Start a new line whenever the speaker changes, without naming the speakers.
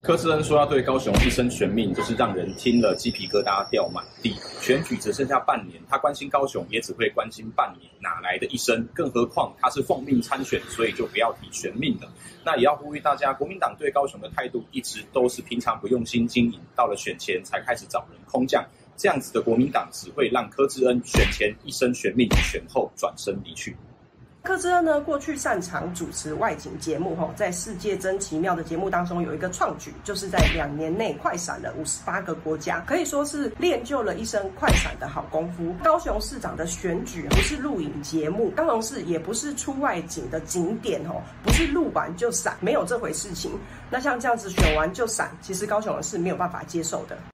柯志恩说要对高雄一生悬命，就是让人听了鸡皮疙瘩掉满地。选举只剩下半年，他关心高雄也只会关心半年，哪来的一生？更何况他是奉命参选，所以就不要提悬命了。那也要呼吁大家，国民党对高雄的态度一直都是平常不用心经营，到了选前才开始找人空降，这样子的国民党只会让柯志恩选前一生悬命，选后转身离去。
柯志恩呢，过去擅长主持外景节目，吼，在世界真奇妙的节目当中有一个创举，就是在两年内快闪了五十八个国家，可以说是练就了一身快闪的好功夫。高雄市长的选举不是录影节目，高雄市也不是出外景的景点，吼，不是录完就闪，没有这回事情。那像这样子选完就闪，其实高雄人是没有办法接受的。